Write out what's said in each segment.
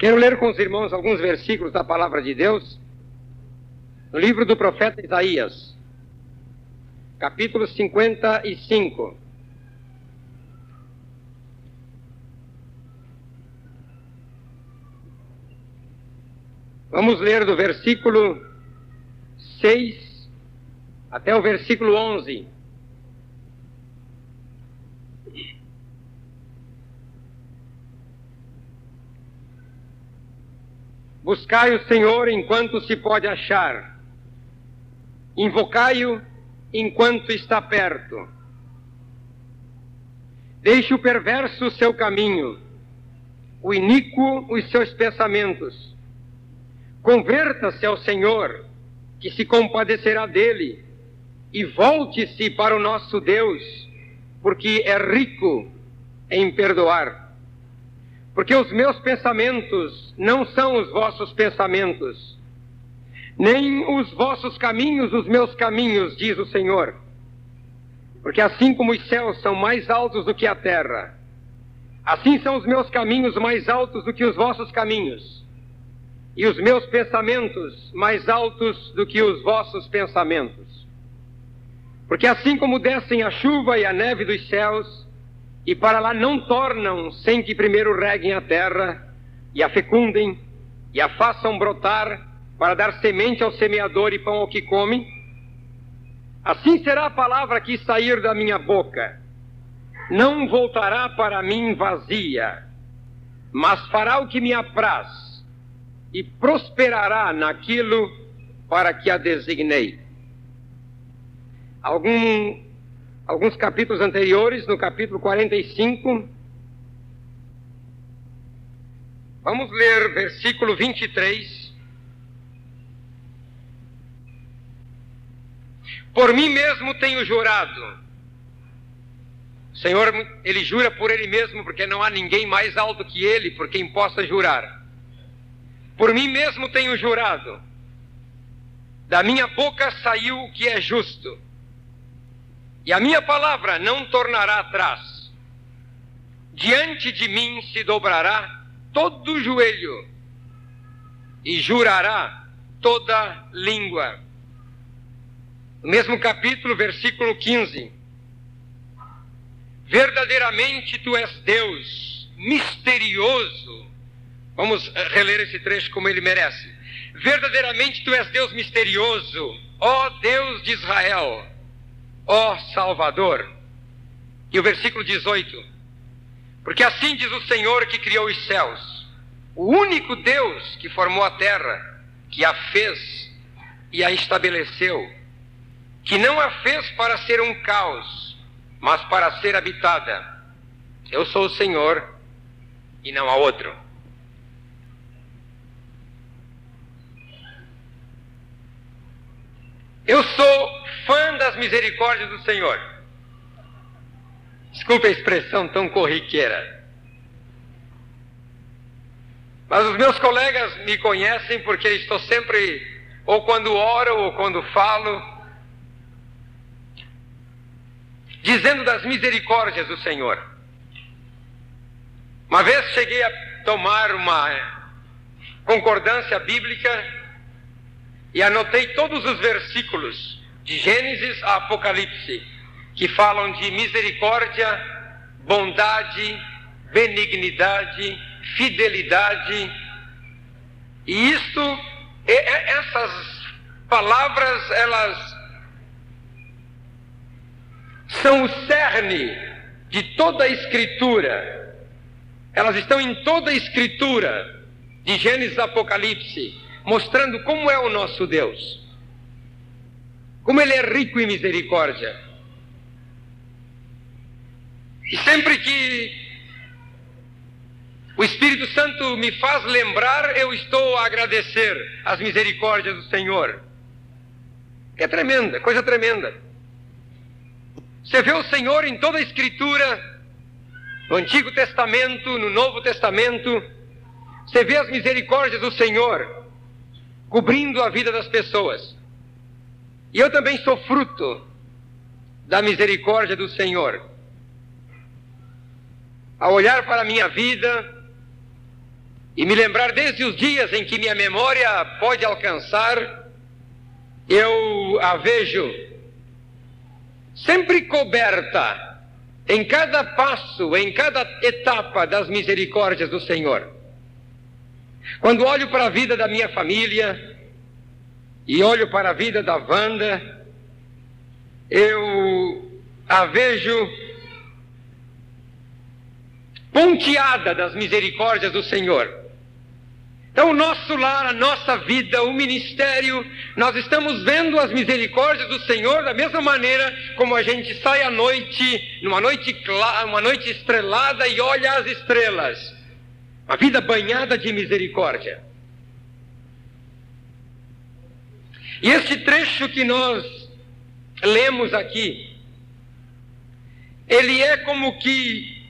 Quero ler com os irmãos alguns versículos da palavra de Deus no livro do profeta Isaías, capítulo 55. Vamos ler do versículo 6 até o versículo 11. Buscai o Senhor enquanto se pode achar, invocai-o enquanto está perto. Deixe o perverso o seu caminho, o iníquo os seus pensamentos. Converta-se ao Senhor, que se compadecerá dele, e volte-se para o nosso Deus, porque é rico em perdoar. Porque os meus pensamentos não são os vossos pensamentos, nem os vossos caminhos os meus caminhos, diz o Senhor. Porque assim como os céus são mais altos do que a terra, assim são os meus caminhos mais altos do que os vossos caminhos, e os meus pensamentos mais altos do que os vossos pensamentos. Porque assim como descem a chuva e a neve dos céus, e para lá não tornam sem que primeiro reguem a terra e a fecundem e a façam brotar para dar semente ao semeador e pão ao que come. Assim será a palavra que sair da minha boca. Não voltará para mim vazia, mas fará o que me apraz e prosperará naquilo para que a designei. Algum alguns capítulos anteriores, no capítulo 45. Vamos ler versículo 23. Por mim mesmo tenho jurado. O Senhor, ele jura por ele mesmo, porque não há ninguém mais alto que ele por quem possa jurar. Por mim mesmo tenho jurado. Da minha boca saiu o que é justo e a minha palavra não tornará atrás. Diante de mim se dobrará todo joelho e jurará toda língua. No mesmo capítulo, versículo 15. Verdadeiramente tu és Deus, misterioso. Vamos reler esse trecho como ele merece. Verdadeiramente tu és Deus misterioso, ó Deus de Israel ó Salvador. E o versículo 18: Porque assim diz o Senhor que criou os céus, o único Deus que formou a terra, que a fez e a estabeleceu, que não a fez para ser um caos, mas para ser habitada. Eu sou o Senhor e não há outro. Eu sou fã das misericórdias do Senhor. Desculpe a expressão tão corriqueira. Mas os meus colegas me conhecem porque estou sempre, ou quando oro, ou quando falo, dizendo das misericórdias do Senhor. Uma vez cheguei a tomar uma concordância bíblica e anotei todos os versículos de Gênesis a Apocalipse que falam de misericórdia, bondade, benignidade, fidelidade. E isto, essas palavras, elas são o cerne de toda a Escritura. Elas estão em toda a Escritura, de Gênesis a Apocalipse mostrando como é o nosso Deus, como Ele é rico em misericórdia. E sempre que o Espírito Santo me faz lembrar, eu estou a agradecer as misericórdias do Senhor. É tremenda, coisa tremenda. Você vê o Senhor em toda a Escritura, no Antigo Testamento, no Novo Testamento, você vê as misericórdias do Senhor cobrindo a vida das pessoas. E eu também sou fruto da misericórdia do Senhor. Ao olhar para a minha vida, e me lembrar desde os dias em que minha memória pode alcançar, eu a vejo sempre coberta em cada passo, em cada etapa das misericórdias do Senhor. Quando olho para a vida da minha família e olho para a vida da Wanda, eu a vejo ponteada das misericórdias do Senhor. Então, o nosso lar, a nossa vida, o ministério, nós estamos vendo as misericórdias do Senhor da mesma maneira como a gente sai à noite, numa noite clara, uma noite estrelada e olha as estrelas. Uma vida banhada de misericórdia. E este trecho que nós lemos aqui, ele é como que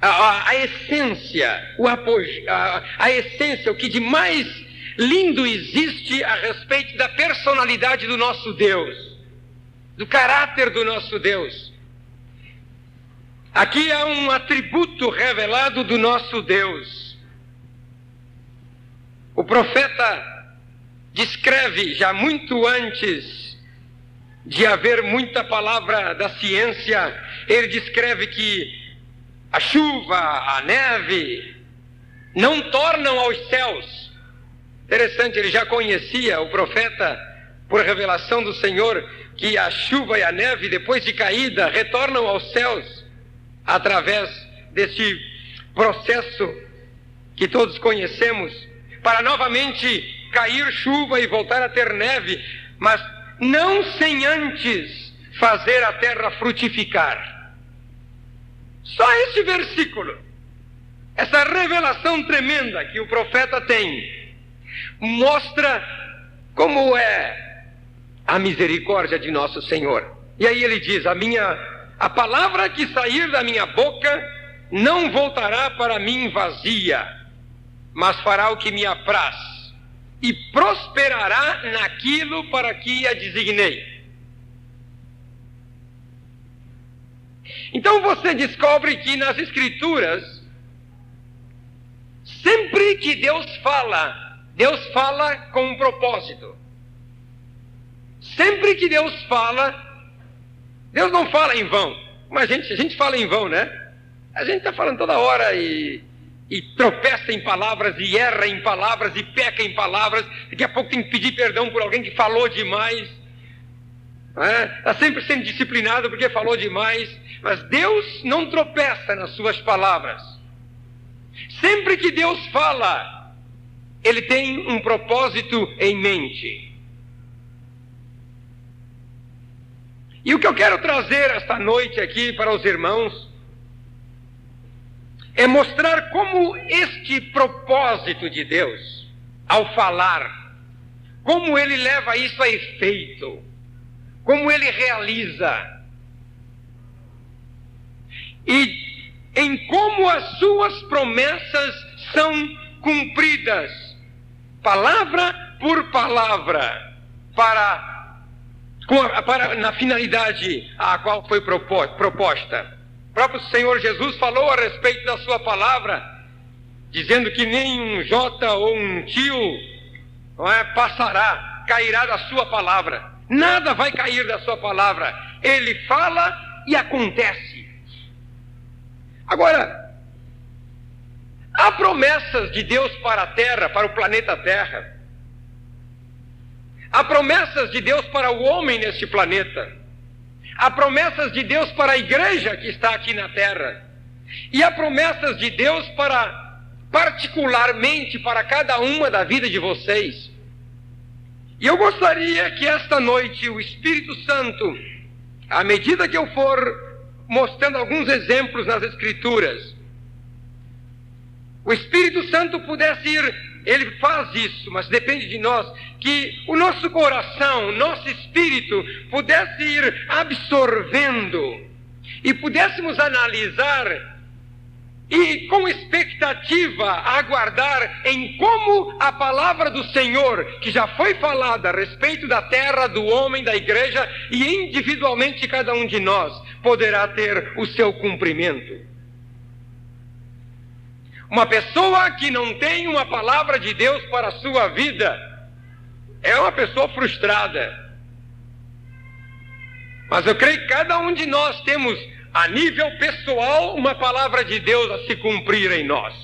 a, a, a essência, o apogeu, a, a essência, o que de mais lindo existe a respeito da personalidade do nosso Deus, do caráter do nosso Deus. Aqui há um atributo revelado do nosso Deus. O profeta descreve já muito antes de haver muita palavra da ciência, ele descreve que a chuva, a neve, não tornam aos céus. Interessante, ele já conhecia o profeta por revelação do Senhor que a chuva e a neve, depois de caída, retornam aos céus através desse processo que todos conhecemos, para novamente cair chuva e voltar a ter neve, mas não sem antes fazer a terra frutificar. Só este versículo, essa revelação tremenda que o profeta tem, mostra como é a misericórdia de nosso Senhor. E aí ele diz: a minha a palavra que sair da minha boca não voltará para mim vazia, mas fará o que me apraz e prosperará naquilo para que a designei. Então você descobre que nas Escrituras, sempre que Deus fala, Deus fala com um propósito. Sempre que Deus fala, Deus não fala em vão. Mas a gente, a gente fala em vão, né? A gente está falando toda hora e, e tropeça em palavras, e erra em palavras, e peca em palavras. Daqui a pouco tem que pedir perdão por alguém que falou demais. Está é? Tá sempre sendo disciplinado porque falou demais. Mas Deus não tropeça nas suas palavras. Sempre que Deus fala, Ele tem um propósito em mente. E o que eu quero trazer esta noite aqui para os irmãos é mostrar como este propósito de Deus, ao falar, como ele leva isso a efeito, como ele realiza e em como as suas promessas são cumpridas, palavra por palavra, para, para na finalidade a qual foi proposta. O próprio Senhor Jesus falou a respeito da sua palavra, dizendo que nem um J ou um tio não é, passará, cairá da sua palavra. Nada vai cair da sua palavra. Ele fala e acontece. Agora, há promessas de Deus para a Terra, para o planeta Terra. Há promessas de Deus para o homem neste planeta. Há promessas de Deus para a igreja que está aqui na Terra. E há promessas de Deus para, particularmente, para cada uma da vida de vocês. E eu gostaria que esta noite o Espírito Santo, à medida que eu for mostrando alguns exemplos nas Escrituras. O Espírito Santo pudesse ir, ele faz isso, mas depende de nós, que o nosso coração, o nosso espírito pudesse ir absorvendo e pudéssemos analisar e com expectativa aguardar em como a palavra do Senhor, que já foi falada a respeito da terra, do homem, da igreja e individualmente cada um de nós, poderá ter o seu cumprimento. Uma pessoa que não tem uma palavra de Deus para a sua vida é uma pessoa frustrada. Mas eu creio que cada um de nós temos, a nível pessoal, uma palavra de Deus a se cumprir em nós.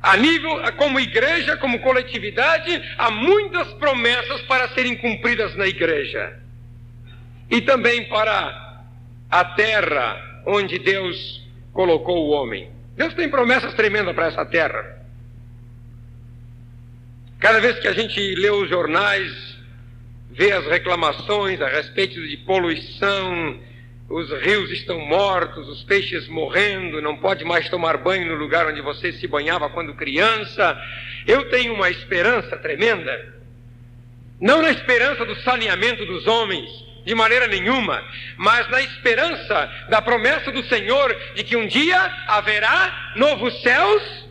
A nível, como igreja, como coletividade, há muitas promessas para serem cumpridas na igreja. E também para a terra onde Deus colocou o homem. Deus tem promessas tremendas para essa terra. Cada vez que a gente lê os jornais, vê as reclamações a respeito de poluição, os rios estão mortos, os peixes morrendo, não pode mais tomar banho no lugar onde você se banhava quando criança. Eu tenho uma esperança tremenda. Não na esperança do saneamento dos homens, de maneira nenhuma, mas na esperança da promessa do Senhor de que um dia haverá novos céus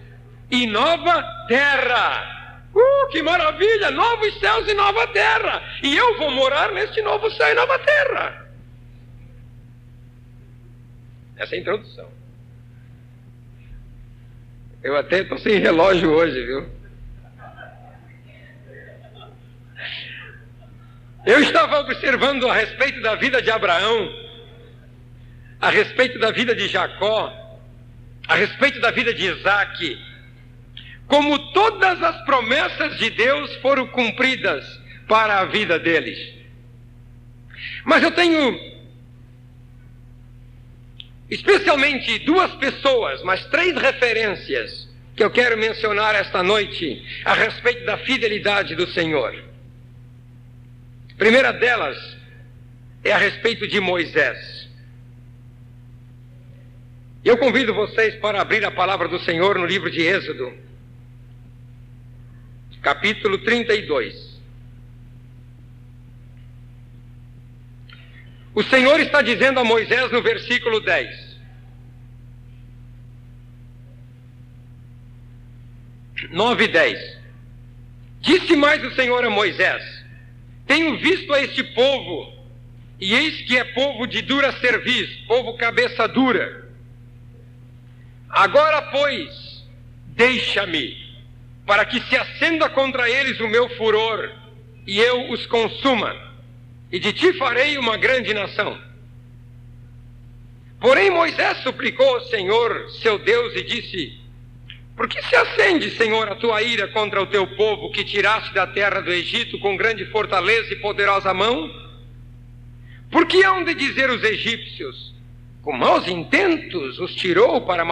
e nova terra. Uh, que maravilha! Novos céus e nova terra. E eu vou morar neste novo céu e nova terra. Essa é a introdução. Eu até estou sem relógio hoje, viu? Eu estava observando a respeito da vida de Abraão, a respeito da vida de Jacó, a respeito da vida de Isaac, como todas as promessas de Deus foram cumpridas para a vida deles. Mas eu tenho especialmente duas pessoas, mas três referências que eu quero mencionar esta noite a respeito da fidelidade do Senhor. Primeira delas é a respeito de Moisés. Eu convido vocês para abrir a palavra do Senhor no livro de Êxodo capítulo 32. O Senhor está dizendo a Moisés no versículo 10: Nove e dez. Disse mais o Senhor a Moisés: Tenho visto a este povo, e eis que é povo de dura cerviz, povo cabeça dura. Agora, pois, deixa-me para que se acenda contra eles o meu furor e eu os consuma, e de ti farei uma grande nação. Porém, Moisés suplicou ao Senhor, seu Deus, e disse: Por que se acende, Senhor, a tua ira contra o teu povo que tiraste da terra do Egito com grande fortaleza e poderosa mão? Por que hão de dizer os egípcios? Com maus intentos os tirou para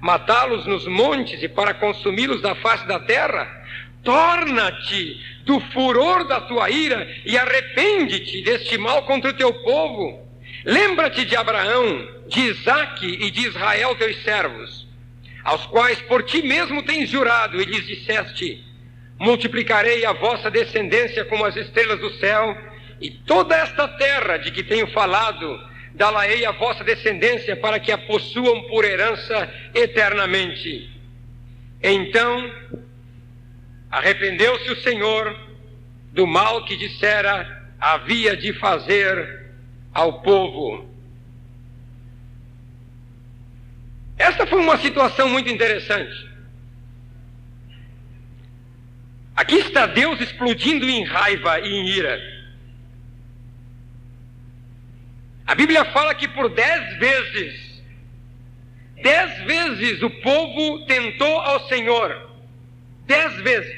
matá-los nos montes e para consumi-los da face da terra? Torna-te do furor da tua ira e arrepende-te deste mal contra o teu povo. Lembra-te de Abraão, de Isaque e de Israel, teus servos, aos quais por ti mesmo tens jurado e lhes disseste: Multiplicarei a vossa descendência como as estrelas do céu, e toda esta terra de que tenho falado dá-la-ei a vossa descendência para que a possuam por herança eternamente. Então arrependeu-se o Senhor do mal que dissera havia de fazer ao povo. Esta foi uma situação muito interessante. Aqui está Deus explodindo em raiva e em ira. A Bíblia fala que por dez vezes, dez vezes o povo tentou ao Senhor. Dez vezes.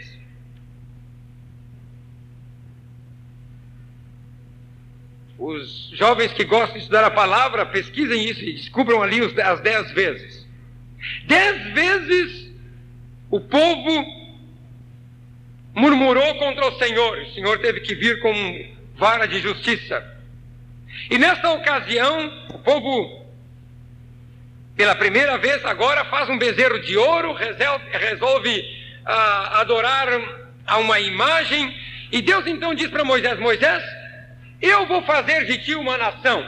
Os jovens que gostam de estudar a palavra, pesquisem isso e descubram ali as dez vezes. Dez vezes o povo murmurou contra o Senhor. O Senhor teve que vir com vara de justiça. E nesta ocasião, o povo, pela primeira vez agora, faz um bezerro de ouro, resolve uh, adorar a uma imagem. E Deus então diz para Moisés: Moisés, eu vou fazer de ti uma nação.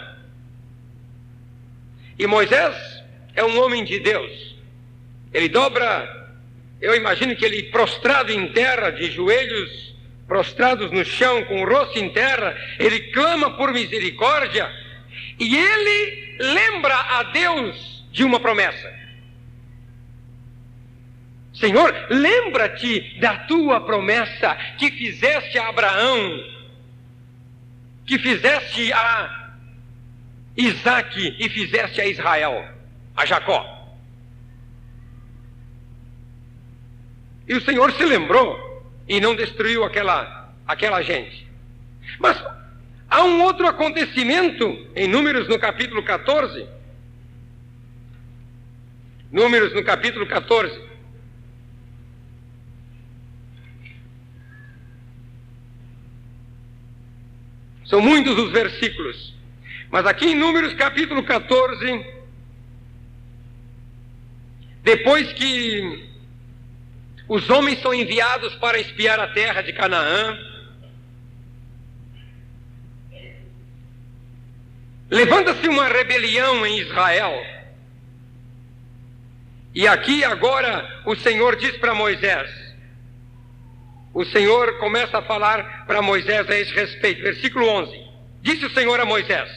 E Moisés é um homem de Deus. Ele dobra, eu imagino que ele prostrado em terra, de joelhos prostrados no chão, com o rosto em terra, ele clama por misericórdia e ele lembra a Deus de uma promessa. Senhor, lembra-te da tua promessa que fizeste a Abraão, que fizeste a Isaac e fizeste a Israel, a Jacó. E o Senhor se lembrou e não destruiu aquela, aquela gente. Mas há um outro acontecimento em Números no capítulo 14. Números no capítulo 14. São muitos os versículos. Mas aqui em Números capítulo 14, depois que os homens são enviados para espiar a terra de Canaã, levanta-se uma rebelião em Israel. E aqui agora o Senhor diz para Moisés: o Senhor começa a falar para Moisés a esse respeito. Versículo 11: Disse o Senhor a Moisés: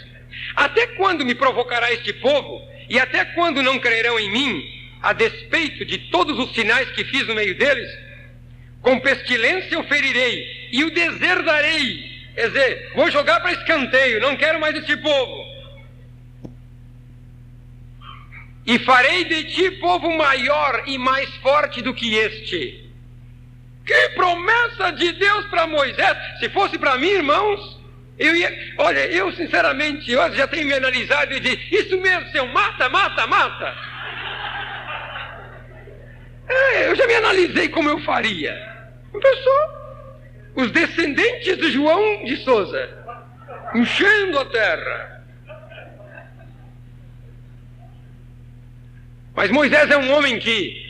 Até quando me provocará este povo? E até quando não crerão em mim, a despeito de todos os sinais que fiz no meio deles? Com pestilência o ferirei e o deserdarei. Quer dizer, vou jogar para escanteio, não quero mais esse povo. E farei de ti povo maior e mais forte do que este que promessa de Deus para Moisés! Se fosse para mim, irmãos, eu ia. Olha, eu sinceramente, eu já tenho me analisado e disse: Isso mesmo, Senhor, mata, mata, mata. É, eu já me analisei como eu faria. Pessoal, os descendentes de João de Souza, enchendo a terra. Mas Moisés é um homem que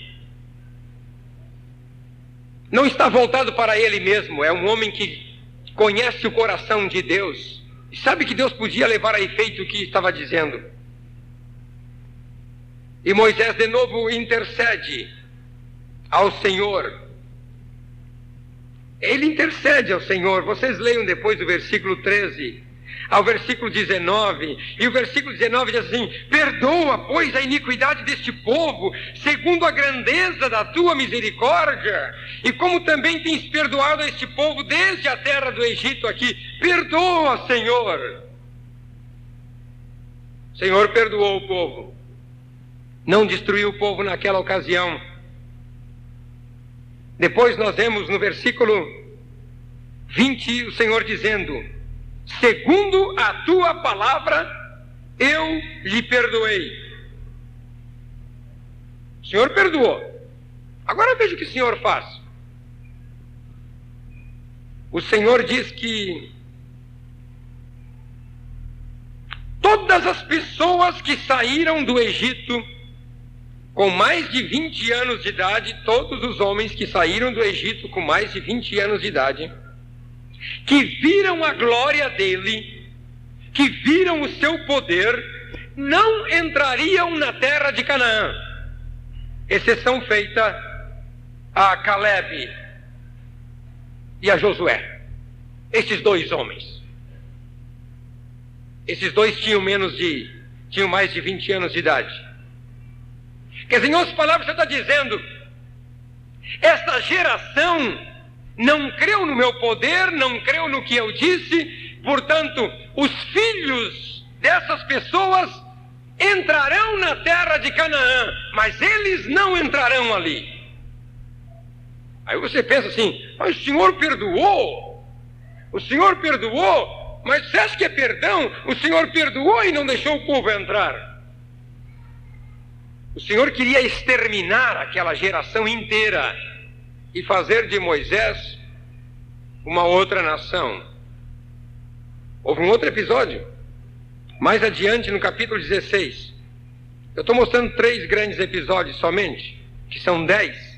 não está voltado para ele mesmo, é um homem que conhece o coração de Deus e sabe que Deus podia levar a efeito o que estava dizendo. E Moisés de novo intercede ao Senhor. Ele intercede ao Senhor. Vocês leiam depois o versículo 13 ao versículo 19. E o versículo 19 diz assim: Perdoa, pois, a iniquidade deste povo, segundo a grandeza da tua misericórdia, e como também tens perdoado a este povo desde a terra do Egito aqui. Perdoa, Senhor. Senhor perdoou o povo, não destruiu o povo naquela ocasião. Depois nós vemos no versículo 20 o Senhor dizendo: segundo a tua palavra, eu lhe perdoei. O Senhor perdoou. Agora veja o que o Senhor faz. O Senhor diz que todas as pessoas que saíram do Egito com mais de 20 anos de idade, todos os homens que saíram do Egito com mais de 20 anos de idade, que viram a glória dele, que viram o seu poder, não entrariam na terra de Canaã. Exceção feita a Caleb e a Josué. Esses dois homens. Esses dois tinham menos de, tinham mais de 20 anos de idade. Quer dizer, em outras palavras, você está dizendo, essa geração não creu no meu poder, não creu no que eu disse, portanto, os filhos dessas pessoas entrarão na terra de Canaã, mas eles não entrarão ali. Aí você pensa assim, mas o Senhor perdoou, o Senhor perdoou, mas você acha que é perdão? O Senhor perdoou e não deixou o povo entrar. O Senhor queria exterminar aquela geração inteira e fazer de Moisés uma outra nação. Houve um outro episódio, mais adiante no capítulo 16. Eu estou mostrando três grandes episódios somente, que são dez.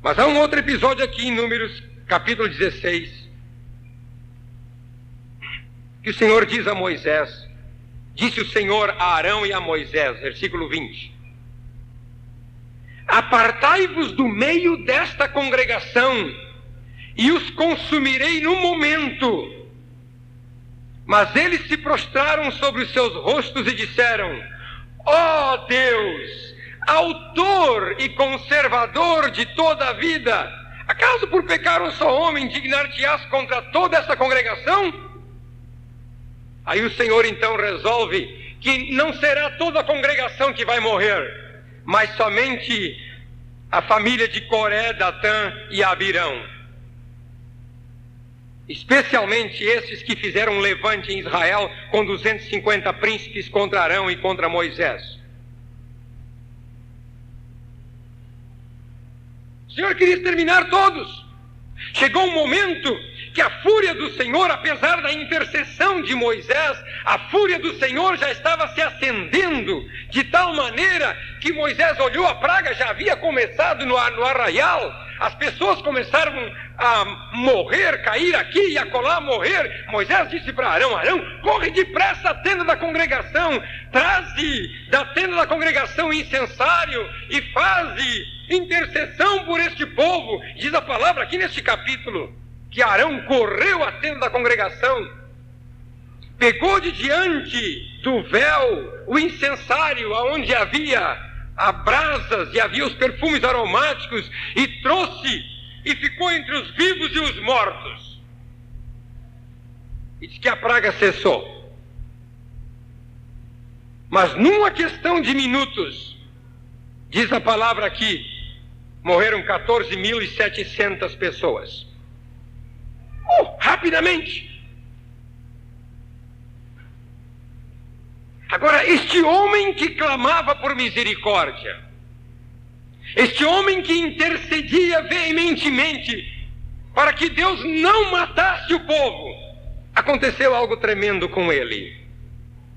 Mas há um outro episódio aqui em Números, capítulo 16, que o Senhor diz a Moisés: Disse o Senhor a Arão e a Moisés, versículo 20: Apartai-vos do meio desta congregação, e os consumirei no momento. Mas eles se prostraram sobre os seus rostos e disseram: Ó oh Deus, autor e conservador de toda a vida, acaso por pecar um só homem indignar-te-ás contra toda essa congregação? Aí o Senhor então resolve que não será toda a congregação que vai morrer, mas somente a família de Coré, Datã e Abirão. Especialmente esses que fizeram um levante em Israel com 250 príncipes contra Arão e contra Moisés. O Senhor queria exterminar todos. Chegou um momento que a fúria do Senhor, apesar da intercessão de Moisés, a fúria do Senhor já estava se acendendo, de tal maneira que Moisés olhou, a praga já havia começado no, no arraial, as pessoas começaram a morrer, cair aqui e acolá morrer. Moisés disse para Arão: Arão, corre depressa à tenda da congregação, traze da tenda da congregação incensário e faze intercessão por este povo. Diz a palavra aqui neste capítulo que Arão correu à tenda da congregação, pegou de diante do véu o incensário aonde havia a brasas e havia os perfumes aromáticos e trouxe e ficou entre os vivos e os mortos. E diz que a praga cessou. Mas numa questão de minutos, diz a palavra aqui, morreram 14.700 pessoas. Oh, rapidamente. Agora, este homem que clamava por misericórdia, este homem que intercedia veementemente para que Deus não matasse o povo, aconteceu algo tremendo com ele.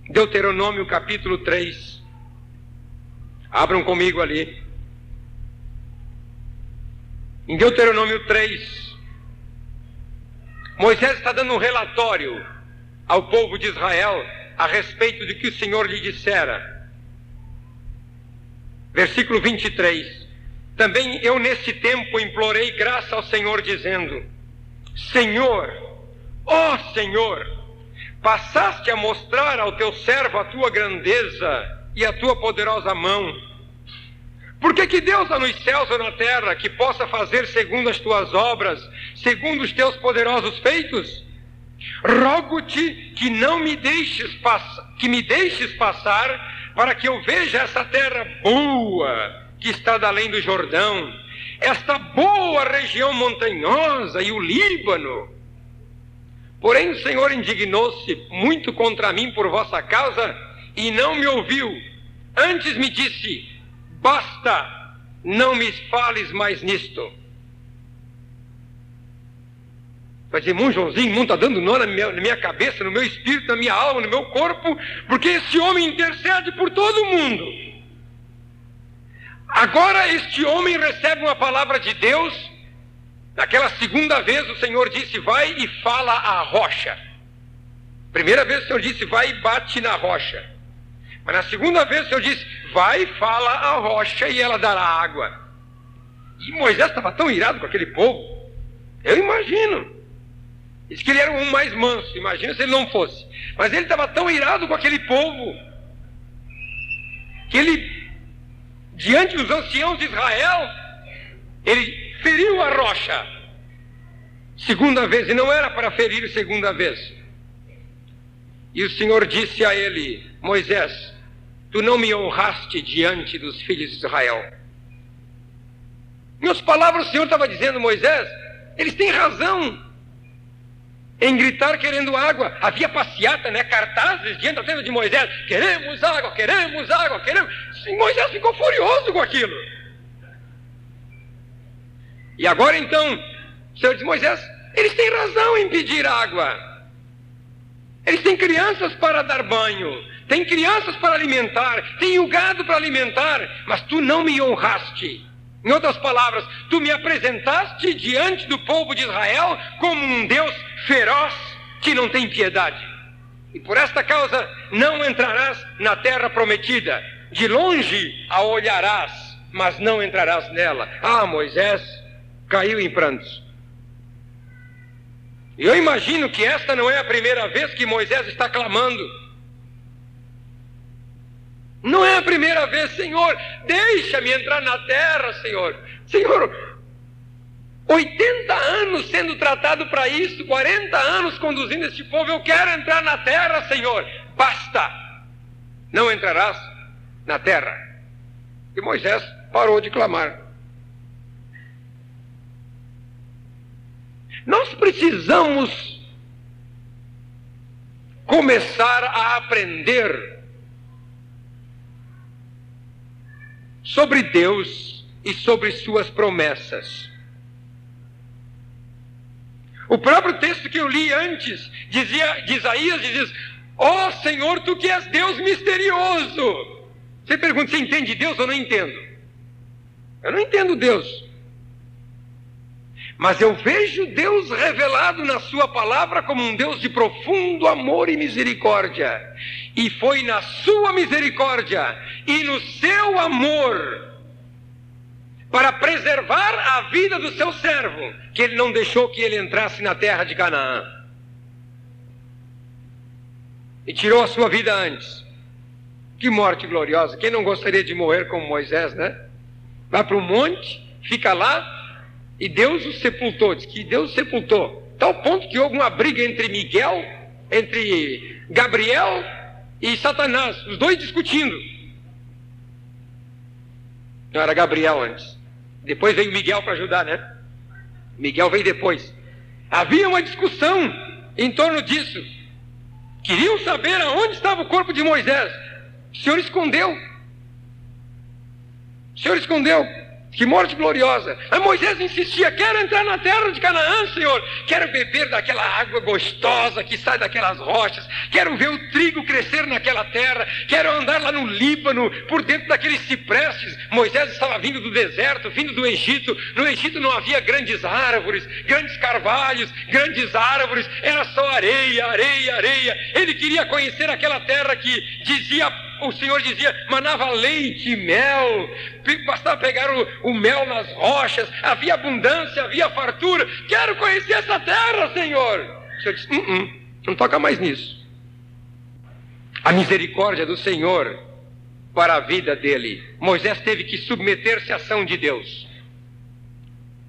Deuteronômio capítulo 3. Abram comigo ali. Em Deuteronômio 3, Moisés está dando um relatório ao povo de Israel a respeito do que o Senhor lhe dissera. Versículo 23. Também eu nesse tempo implorei graça ao Senhor, dizendo: Senhor, ó Senhor, passaste a mostrar ao teu servo a tua grandeza e a tua poderosa mão por que, que Deus há nos céus ou na terra que possa fazer segundo as tuas obras, segundo os teus poderosos feitos? Rogo-te que não me deixes passar, que me deixes passar, para que eu veja essa terra boa que está da além do Jordão, esta boa região montanhosa e o Líbano. Porém o Senhor indignou-se muito contra mim por vossa causa e não me ouviu. Antes me disse: Basta, não me fales mais nisto. Vai dizer, irmão Joãozinho, irmão está dando nó na minha, na minha cabeça, no meu espírito, na minha alma, no meu corpo, porque esse homem intercede por todo mundo. Agora este homem recebe uma palavra de Deus. Naquela segunda vez o Senhor disse: Vai e fala à rocha. Primeira vez o Senhor disse: Vai e bate na rocha. Mas na segunda vez o Senhor disse: Vai e fala à rocha e ela dará água. E Moisés estava tão irado com aquele povo. Eu imagino. Diz que ele era um mais manso, imagina se ele não fosse. Mas ele estava tão irado com aquele povo que ele, diante dos anciãos de Israel, ele feriu a rocha. Segunda vez, e não era para ferir segunda vez. E o Senhor disse a ele: Moisés, tu não me honraste diante dos filhos de Israel. Outras palavras, o Senhor estava dizendo, Moisés, eles têm razão em gritar querendo água. Havia passeata, né? Cartazes diante da tenda de Moisés: queremos água, queremos água, queremos. E Moisés ficou furioso com aquilo. E agora então, o Senhor diz: Moisés, eles têm razão em pedir água. Eles têm crianças para dar banho tem crianças para alimentar, tem o gado para alimentar, mas tu não me honraste. Em outras palavras, tu me apresentaste diante do povo de Israel como um Deus feroz que não tem piedade. E por esta causa não entrarás na terra prometida. De longe a olharás, mas não entrarás nela. Ah, Moisés caiu em prantos. Eu imagino que esta não é a primeira vez que Moisés está clamando Não é a primeira vez, Senhor, deixa-me entrar na terra, Senhor. Senhor, 80 anos sendo tratado para isso, 40 anos conduzindo este povo, eu quero entrar na terra, Senhor. Basta! Não entrarás na terra. E Moisés parou de clamar. Nós precisamos começar a aprender sobre Deus e sobre suas promessas. O próprio texto que eu li antes dizia de Isaías diz: Ó oh, Senhor, tu que és Deus misterioso. Você pergunta, você entende Deus ou não entendo? Eu não entendo Deus. Mas eu vejo Deus revelado na Sua palavra como um Deus de profundo amor e misericórdia. E foi na Sua misericórdia e no seu amor para preservar a vida do seu servo que ele não deixou que ele entrasse na terra de Canaã. E tirou a sua vida antes. Que morte gloriosa! Quem não gostaria de morrer como Moisés, né? Vai para o monte, fica lá, e Deus o sepultou, diz que Deus o sepultou. Tal ponto que houve uma briga entre Miguel, entre Gabriel e Satanás, os dois discutindo. Não era Gabriel antes. Depois veio Miguel para ajudar, né? Miguel veio depois. Havia uma discussão em torno disso. Queriam saber aonde estava o corpo de Moisés. O Senhor escondeu. O Senhor escondeu. Que morte gloriosa! Moisés insistia: quero entrar na terra de Canaã, Senhor. Quero beber daquela água gostosa que sai daquelas rochas. Quero ver o trigo crescer naquela terra. Quero andar lá no Líbano, por dentro daqueles ciprestes. Moisés estava vindo do deserto, vindo do Egito. No Egito não havia grandes árvores, grandes carvalhos, grandes árvores. Era só areia, areia, areia. Ele queria conhecer aquela terra que dizia o Senhor dizia, manava leite e mel, bastava pegar o, o, mel nas rochas, havia abundância, havia fartura. Quero conhecer essa terra, Senhor. O Senhor disse: uh -uh, não toca mais nisso. A misericórdia do Senhor para a vida dele. Moisés teve que submeter-se à ação de Deus.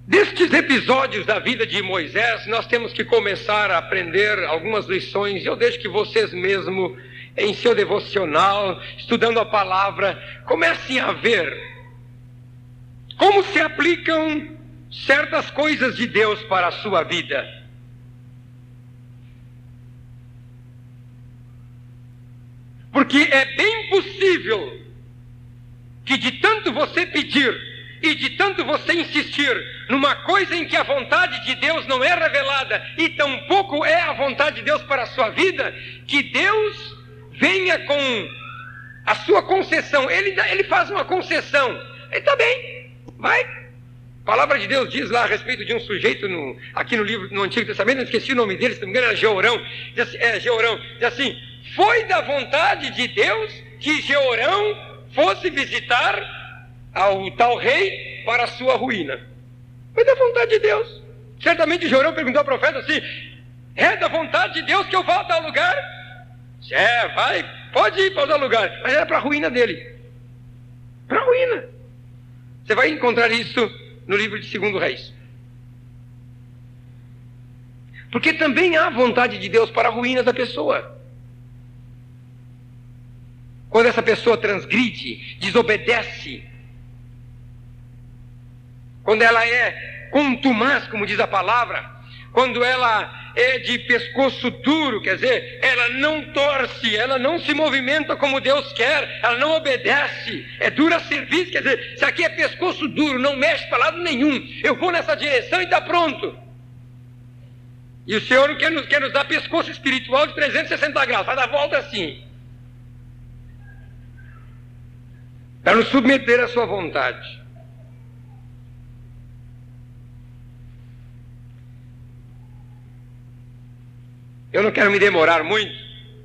Destes episódios da vida de Moisés, nós temos que começar a aprender algumas lições. Eu deixo que vocês mesmos em seu devocional, estudando a palavra, comecem a ver como se aplicam certas coisas de Deus para a sua vida. Porque é bem possível que de tanto você pedir e de tanto você insistir numa coisa em que a vontade de Deus não é revelada e tampouco é a vontade de Deus para a sua vida, que Deus venha com a sua concessão. Ele, ele faz uma concessão. Ele está bem, vai. A palavra de Deus diz lá a respeito de um sujeito no, aqui no livro no Antigo Testamento, não esqueci o nome dele, se não me engano era Georão. Diz assim, é, Georão, diz assim: foi da vontade de Deus que Georão fosse visitar ao tal rei para a sua ruína. Foi da vontade de Deus. Certamente Georão perguntou ao profeta assim: é da vontade de Deus que eu vá a tal lugar? É, vai, pode ir para o lugar. Mas era para a ruína dele. Para a ruína. Você vai encontrar isso no livro de Segundo Reis. Porque também há vontade de Deus para a ruína da pessoa. Quando essa pessoa transgride, desobedece, quando ela é contumaz, como diz a palavra, quando ela é de pescoço duro, quer dizer, ela não torce, ela não se movimenta como Deus quer, ela não obedece, é dura serviço, quer dizer, se aqui é pescoço duro, não mexe para lado nenhum, eu vou nessa direção e está pronto. E o Senhor quer nos, quer nos dar pescoço espiritual de 360 graus, vai dar volta assim. Para nos submeter à sua vontade. Eu não quero me demorar muito,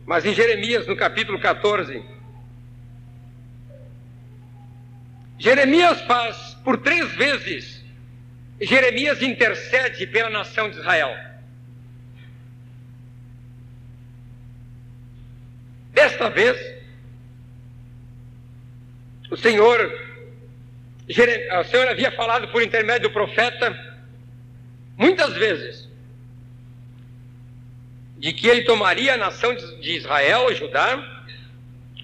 mas em Jeremias, no capítulo 14, Jeremias faz por três vezes, Jeremias intercede pela nação de Israel. Desta vez, o Senhor, o Senhor havia falado por intermédio do profeta muitas vezes de que ele tomaria a nação de Israel, Judá,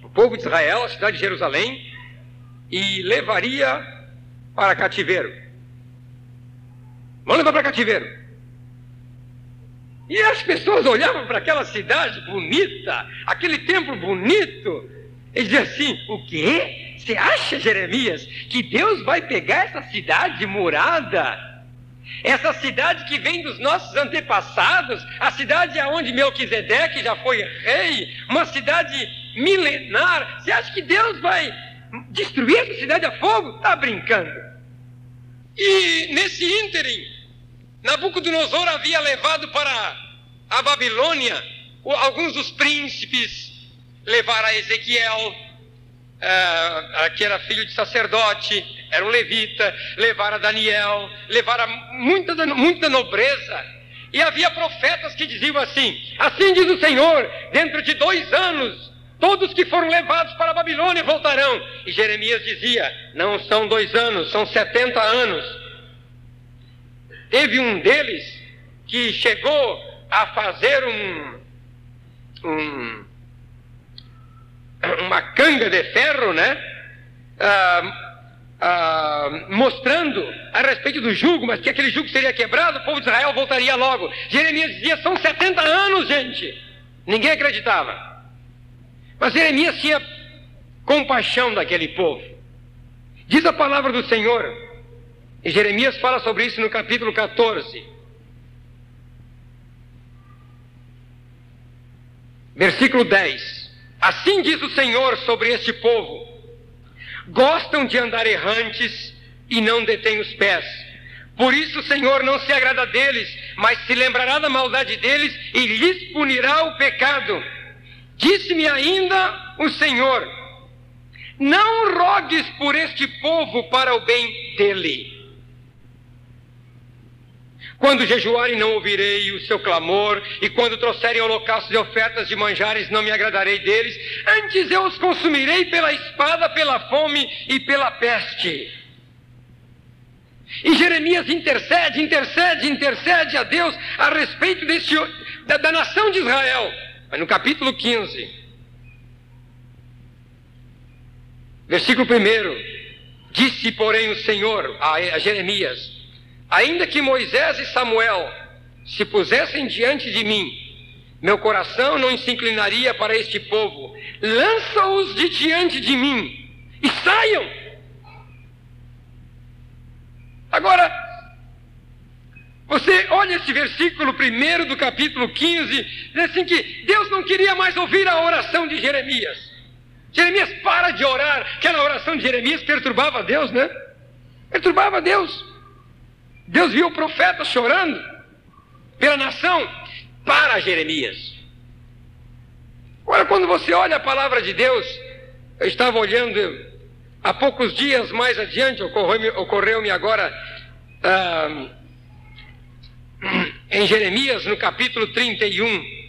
o povo de Israel, a cidade de Jerusalém, e levaria para cativeiro. Vamos levar para cativeiro. E as pessoas olhavam para aquela cidade bonita, aquele templo bonito, e diziam assim: o quê? Você acha, Jeremias, que Deus vai pegar essa cidade murada? Essa cidade que vem dos nossos antepassados, a cidade aonde Melquisedeque já foi rei, uma cidade milenar. Você acha que Deus vai destruir essa cidade a fogo? Está brincando. E nesse ínterim, Nabucodonosor havia levado para a Babilônia alguns dos príncipes, levar a Ezequiel, uh, que era filho de sacerdote, era um levita, levar a Daniel, levar a muita, muita nobreza. E havia profetas que diziam assim: Assim diz o Senhor, dentro de dois anos, todos que foram levados para a Babilônia voltarão. E Jeremias dizia: Não são dois anos, são setenta anos. Teve um deles que chegou a fazer um, um uma canga de ferro, né? Ah, ah, mostrando a respeito do jugo, mas que aquele jugo seria quebrado, o povo de Israel voltaria logo. Jeremias dizia: são 70 anos, gente. Ninguém acreditava. Mas Jeremias tinha compaixão daquele povo. Diz a palavra do Senhor, e Jeremias fala sobre isso no capítulo 14. Versículo 10: Assim diz o Senhor sobre este povo: gostam de andar errantes e não detêm os pés. Por isso o Senhor não se agrada deles, mas se lembrará da maldade deles e lhes punirá o pecado. Disse-me ainda o Senhor: Não rogues por este povo para o bem dele quando jejuarem, não ouvirei o seu clamor, e quando trouxerem holocaustos e ofertas de manjares, não me agradarei deles. Antes eu os consumirei pela espada, pela fome e pela peste. E Jeremias intercede, intercede, intercede a Deus a respeito desse, da, da nação de Israel. Mas no capítulo 15, versículo 1, disse, porém, o Senhor a, a Jeremias: Ainda que Moisés e Samuel se pusessem diante de mim, meu coração não se inclinaria para este povo. Lança-os de diante de mim e saiam. Agora, você olha esse versículo primeiro do capítulo 15, diz assim que Deus não queria mais ouvir a oração de Jeremias. Jeremias para de orar. Aquela oração de Jeremias perturbava Deus, né? Perturbava Deus. Deus viu o profeta chorando pela nação para Jeremias. Agora, quando você olha a palavra de Deus, eu estava olhando há poucos dias mais adiante, ocorreu-me ocorreu agora ah, em Jeremias, no capítulo 31.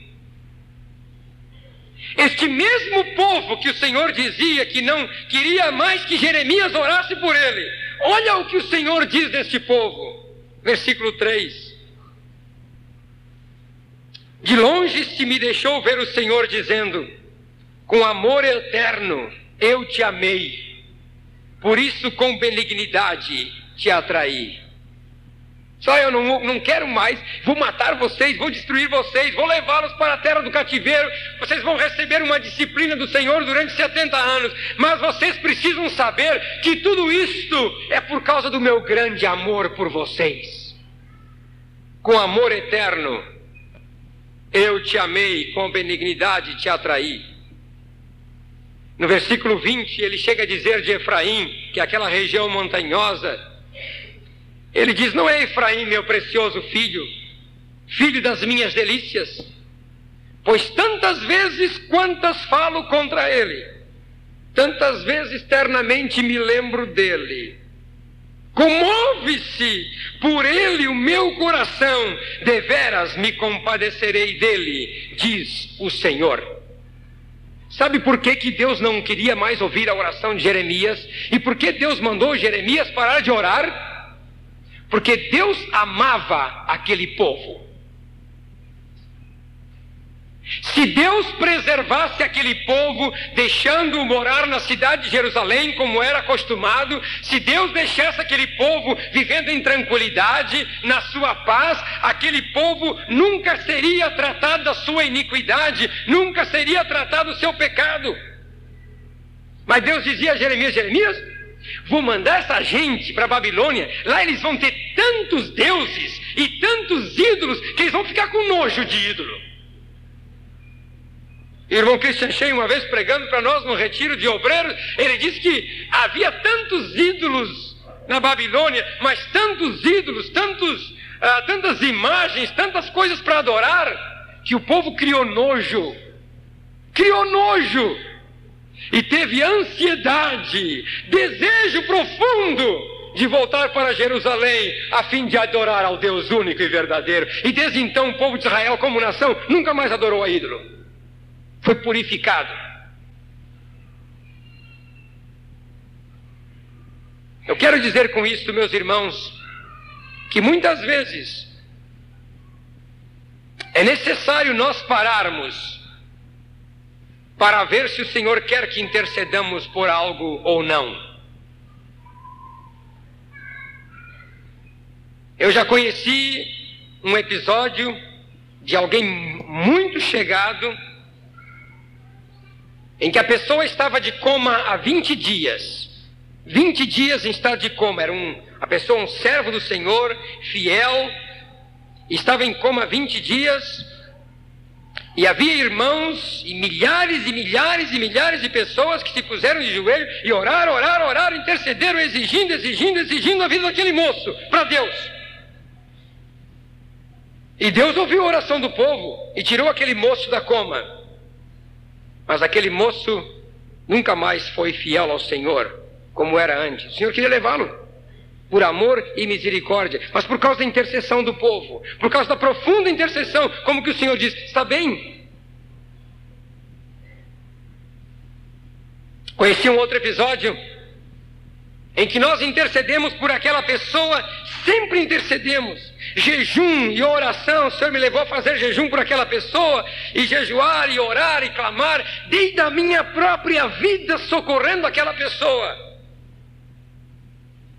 Este mesmo povo que o Senhor dizia que não queria mais que Jeremias orasse por ele, olha o que o Senhor diz deste povo. Versículo 3. De longe se me deixou ver o Senhor dizendo: Com amor eterno eu te amei, por isso com benignidade te atraí. Só eu não, não quero mais, vou matar vocês, vou destruir vocês, vou levá-los para a terra do cativeiro. Vocês vão receber uma disciplina do Senhor durante 70 anos. Mas vocês precisam saber que tudo isto é por causa do meu grande amor por vocês. Com amor eterno, eu te amei, com benignidade te atraí. No versículo 20, ele chega a dizer de Efraim, que é aquela região montanhosa, ele diz: Não é Efraim, meu precioso filho, filho das minhas delícias, pois tantas vezes quantas falo contra ele, tantas vezes eternamente me lembro dele. Comove-se por ele o meu coração, deveras me compadecerei dele, diz o Senhor. Sabe por que, que Deus não queria mais ouvir a oração de Jeremias? E por que Deus mandou Jeremias parar de orar? Porque Deus amava aquele povo. Se Deus preservasse aquele povo, deixando-o morar na cidade de Jerusalém, como era acostumado, se Deus deixasse aquele povo vivendo em tranquilidade, na sua paz, aquele povo nunca seria tratado da sua iniquidade, nunca seria tratado do seu pecado. Mas Deus dizia a Jeremias: Jeremias, vou mandar essa gente para Babilônia, lá eles vão ter tantos deuses e tantos ídolos que eles vão ficar com nojo de ídolo. Irmão Christian Shea, uma vez pregando para nós no retiro de obreiros, ele disse que havia tantos ídolos na Babilônia, mas tantos ídolos, tantos, ah, tantas imagens, tantas coisas para adorar, que o povo criou nojo. Criou nojo. E teve ansiedade, desejo profundo de voltar para Jerusalém a fim de adorar ao Deus único e verdadeiro. E desde então o povo de Israel, como nação, nunca mais adorou a ídolo foi purificado. Eu quero dizer com isto, meus irmãos, que muitas vezes é necessário nós pararmos para ver se o Senhor quer que intercedamos por algo ou não. Eu já conheci um episódio de alguém muito chegado em que a pessoa estava de coma há 20 dias. 20 dias em estado de coma. Era um, a pessoa, um servo do Senhor, fiel, estava em coma há 20 dias. E havia irmãos e milhares e milhares e milhares de pessoas que se puseram de joelho e oraram, oraram, oraram, intercederam, exigindo, exigindo, exigindo a vida daquele moço para Deus. E Deus ouviu a oração do povo e tirou aquele moço da coma. Mas aquele moço nunca mais foi fiel ao Senhor, como era antes. O Senhor queria levá-lo por amor e misericórdia, mas por causa da intercessão do povo, por causa da profunda intercessão, como que o Senhor diz: está bem. Conheci um outro episódio em que nós intercedemos por aquela pessoa, sempre intercedemos. Jejum e oração, o Senhor me levou a fazer jejum por aquela pessoa, e jejuar, e orar, e clamar, desde a minha própria vida socorrendo aquela pessoa.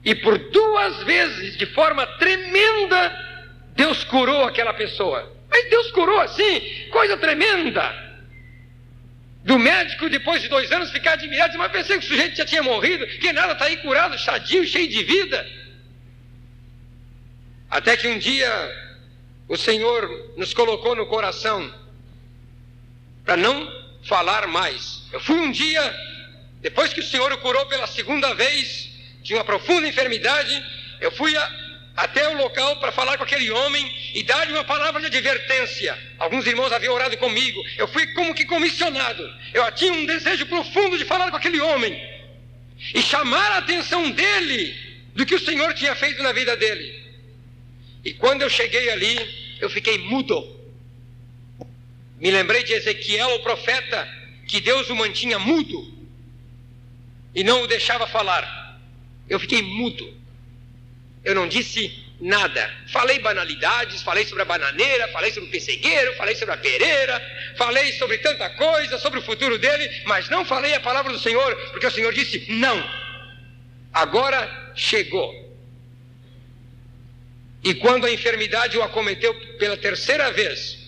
E por duas vezes, de forma tremenda, Deus curou aquela pessoa. Mas Deus curou assim, coisa tremenda do médico, depois de dois anos, ficar admirado, mas pensei que o sujeito já tinha morrido, que nada, está aí curado, sadio, cheio de vida. Até que um dia o Senhor nos colocou no coração para não falar mais. Eu fui um dia, depois que o Senhor o curou pela segunda vez, de uma profunda enfermidade, eu fui a, até o local para falar com aquele homem e dar-lhe uma palavra de advertência. Alguns irmãos haviam orado comigo. Eu fui como que comissionado. Eu tinha um desejo profundo de falar com aquele homem e chamar a atenção dele do que o Senhor tinha feito na vida dele. E quando eu cheguei ali, eu fiquei mudo. Me lembrei de Ezequiel, o profeta, que Deus o mantinha mudo e não o deixava falar. Eu fiquei mudo. Eu não disse nada. Falei banalidades, falei sobre a bananeira, falei sobre o pessegueiro, falei sobre a pereira, falei sobre tanta coisa, sobre o futuro dele, mas não falei a palavra do Senhor, porque o Senhor disse: não. Agora chegou. E quando a enfermidade o acometeu pela terceira vez,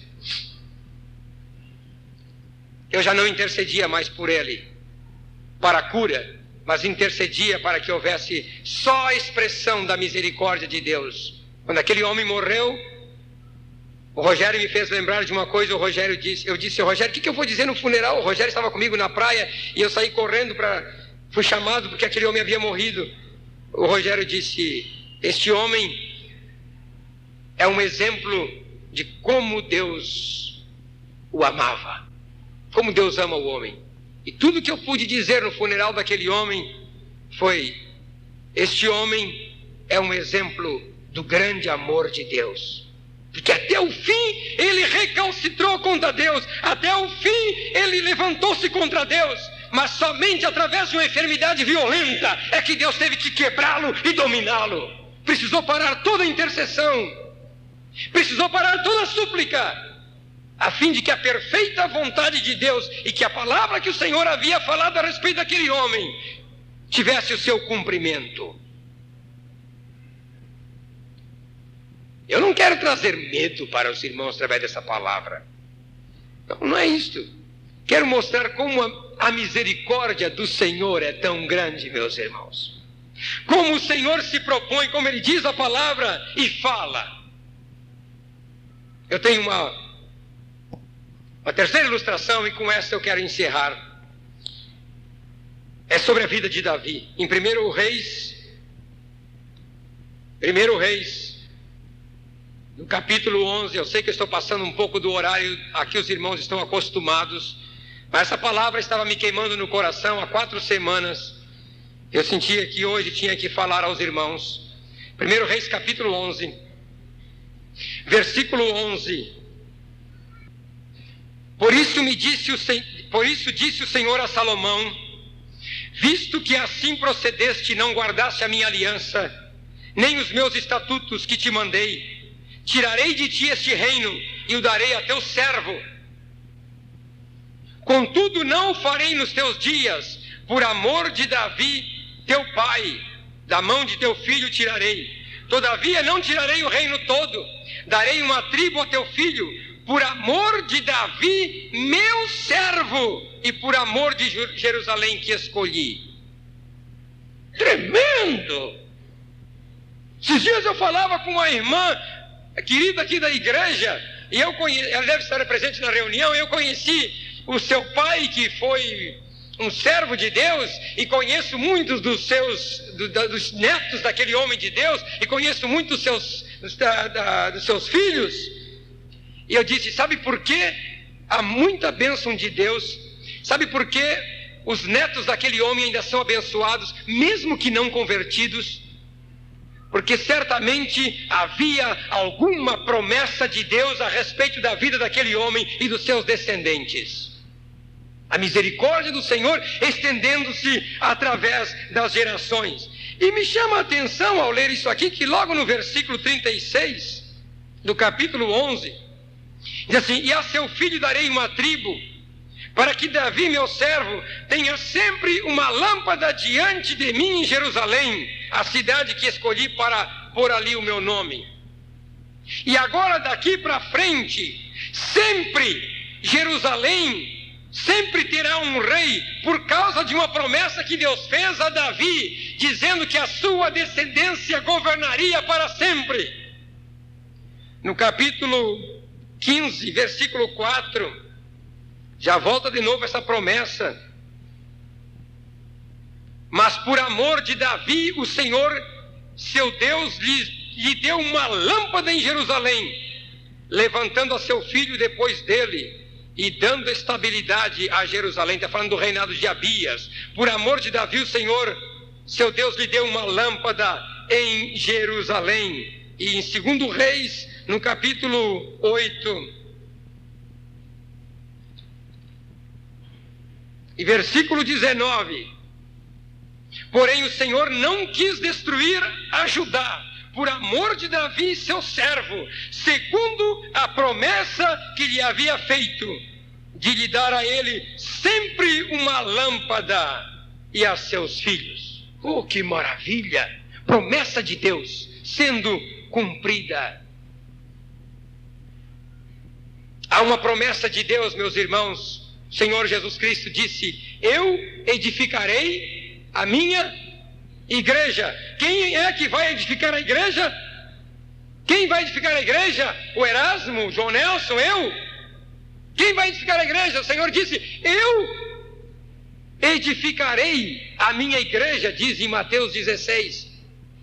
eu já não intercedia mais por ele para a cura mas intercedia para que houvesse só a expressão da misericórdia de Deus. Quando aquele homem morreu, o Rogério me fez lembrar de uma coisa. O Rogério disse: Eu disse, Rogério, o que, que eu vou dizer no funeral? O Rogério estava comigo na praia e eu saí correndo para. Fui chamado porque aquele homem havia morrido. O Rogério disse: Este homem é um exemplo de como Deus o amava. Como Deus ama o homem. E tudo que eu pude dizer no funeral daquele homem foi: Este homem é um exemplo do grande amor de Deus. Porque até o fim ele recalcitrou contra Deus, até o fim ele levantou-se contra Deus, mas somente através de uma enfermidade violenta é que Deus teve que quebrá-lo e dominá-lo. Precisou parar toda a intercessão, precisou parar toda a súplica, a fim de que a perfeita vontade de Deus e que a palavra que o Senhor havia falado a respeito daquele homem tivesse o seu cumprimento. Eu não quero trazer medo para os irmãos através dessa palavra. Não, não é isto. Quero mostrar como a, a misericórdia do Senhor é tão grande, meus irmãos. Como o Senhor se propõe, como ele diz a palavra e fala. Eu tenho uma, uma terceira ilustração e com essa eu quero encerrar. É sobre a vida de Davi. Em 1 Reis, 1 Reis no capítulo 11, eu sei que eu estou passando um pouco do horário, aqui os irmãos estão acostumados, mas essa palavra estava me queimando no coração há quatro semanas. Eu sentia que hoje tinha que falar aos irmãos. 1 Reis capítulo 11, versículo 11. Por isso me disse o, por isso disse o Senhor a Salomão: Visto que assim procedeste e não guardaste a minha aliança, nem os meus estatutos que te mandei, Tirarei de ti este reino e o darei a teu servo. Contudo, não o farei nos teus dias, por amor de Davi, teu pai. Da mão de teu filho tirarei. Todavia, não tirarei o reino todo. Darei uma tribo a teu filho, por amor de Davi, meu servo, e por amor de Jerusalém que escolhi. Tremendo! Esses dias eu falava com uma irmã querida aqui da igreja, e eu conheci, ela deve estar presente na reunião, eu conheci o seu pai, que foi um servo de Deus, e conheço muitos dos seus, do, dos netos daquele homem de Deus, e conheço muitos dos seus, da, da, dos seus filhos. E eu disse: sabe por quê? Há muita bênção de Deus. Sabe por quê? Os netos daquele homem ainda são abençoados, mesmo que não convertidos porque certamente havia alguma promessa de Deus a respeito da vida daquele homem e dos seus descendentes. A misericórdia do Senhor estendendo-se através das gerações. E me chama a atenção ao ler isso aqui, que logo no versículo 36 do capítulo 11, diz assim: E a seu filho darei uma tribo para que Davi, meu servo, tenha sempre uma lâmpada diante de mim em Jerusalém, a cidade que escolhi para pôr ali o meu nome. E agora daqui para frente, sempre Jerusalém sempre terá um rei por causa de uma promessa que Deus fez a Davi, dizendo que a sua descendência governaria para sempre. No capítulo 15, versículo 4, já volta de novo essa promessa. Mas por amor de Davi, o Senhor, seu Deus, lhe, lhe deu uma lâmpada em Jerusalém, levantando a seu filho depois dele e dando estabilidade a Jerusalém. Está falando do reinado de Abias. Por amor de Davi, o Senhor, seu Deus, lhe deu uma lâmpada em Jerusalém. E em 2 Reis, no capítulo 8, E versículo 19: Porém o Senhor não quis destruir a Judá, por amor de Davi, seu servo, segundo a promessa que lhe havia feito, de lhe dar a ele sempre uma lâmpada e a seus filhos. Oh, que maravilha! Promessa de Deus sendo cumprida. Há uma promessa de Deus, meus irmãos, Senhor Jesus Cristo disse: Eu edificarei a minha igreja. Quem é que vai edificar a igreja? Quem vai edificar a igreja? O Erasmo, o João Nelson, eu? Quem vai edificar a igreja? O Senhor disse: Eu edificarei a minha igreja, diz em Mateus 16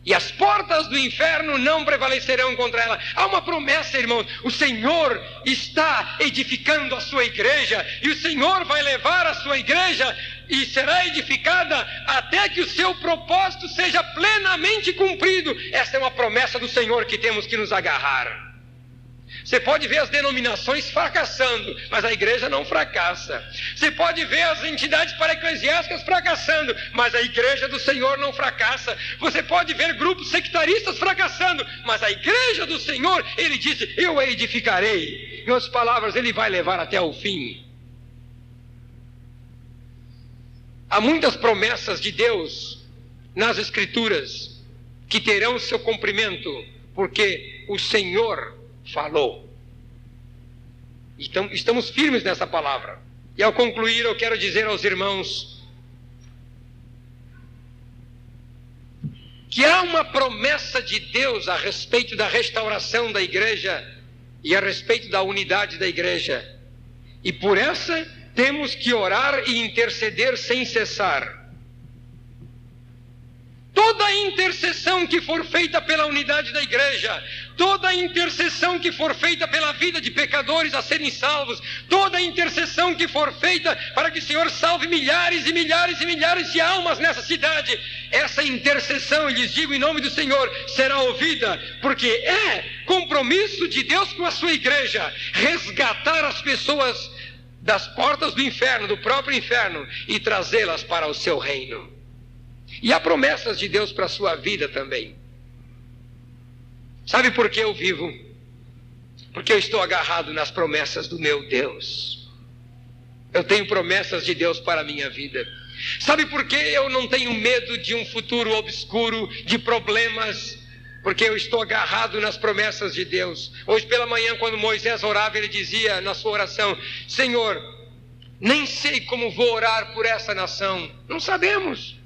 e as portas do inferno não prevalecerão contra ela. Há uma promessa, irmãos: o Senhor está edificando a sua igreja, e o Senhor vai levar a sua igreja e será edificada até que o seu propósito seja plenamente cumprido. Esta é uma promessa do Senhor que temos que nos agarrar. Você pode ver as denominações fracassando, mas a igreja não fracassa. Você pode ver as entidades para-eclesiásticas fracassando, mas a igreja do Senhor não fracassa. Você pode ver grupos sectaristas fracassando, mas a igreja do Senhor, ele disse: Eu a edificarei. Em outras palavras, ele vai levar até o fim. Há muitas promessas de Deus nas Escrituras que terão seu cumprimento, porque o Senhor falou. Então, estamos firmes nessa palavra. E ao concluir, eu quero dizer aos irmãos que há uma promessa de Deus a respeito da restauração da igreja e a respeito da unidade da igreja. E por essa temos que orar e interceder sem cessar. Toda intercessão que for feita pela unidade da igreja, toda intercessão que for feita pela vida de pecadores a serem salvos, toda intercessão que for feita para que o Senhor salve milhares e milhares e milhares de almas nessa cidade, essa intercessão, lhes digo em nome do Senhor, será ouvida, porque é compromisso de Deus com a sua igreja resgatar as pessoas das portas do inferno, do próprio inferno, e trazê-las para o seu reino. E há promessas de Deus para a sua vida também. Sabe por que eu vivo? Porque eu estou agarrado nas promessas do meu Deus. Eu tenho promessas de Deus para a minha vida. Sabe por que eu não tenho medo de um futuro obscuro, de problemas? Porque eu estou agarrado nas promessas de Deus. Hoje pela manhã, quando Moisés orava, ele dizia na sua oração: Senhor, nem sei como vou orar por essa nação. Não sabemos.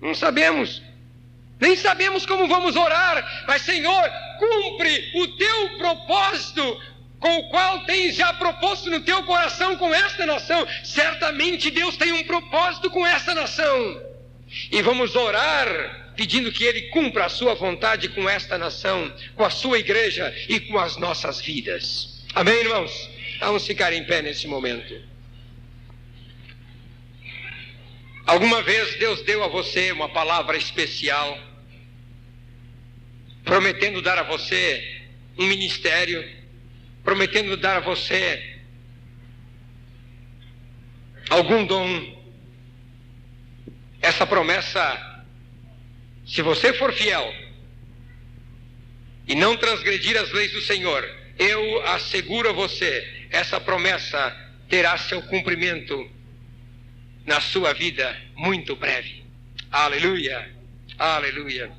Não sabemos. Nem sabemos como vamos orar, mas Senhor, cumpre o teu propósito com o qual tens já proposto no teu coração com esta nação. Certamente Deus tem um propósito com esta nação. E vamos orar pedindo que Ele cumpra a sua vontade com esta nação, com a sua igreja e com as nossas vidas. Amém, irmãos? Vamos ficar em pé nesse momento. Alguma vez Deus deu a você uma palavra especial, prometendo dar a você um ministério, prometendo dar a você algum dom. Essa promessa, se você for fiel e não transgredir as leis do Senhor, eu asseguro a você, essa promessa terá seu cumprimento na sua vida muito breve. Aleluia, aleluia.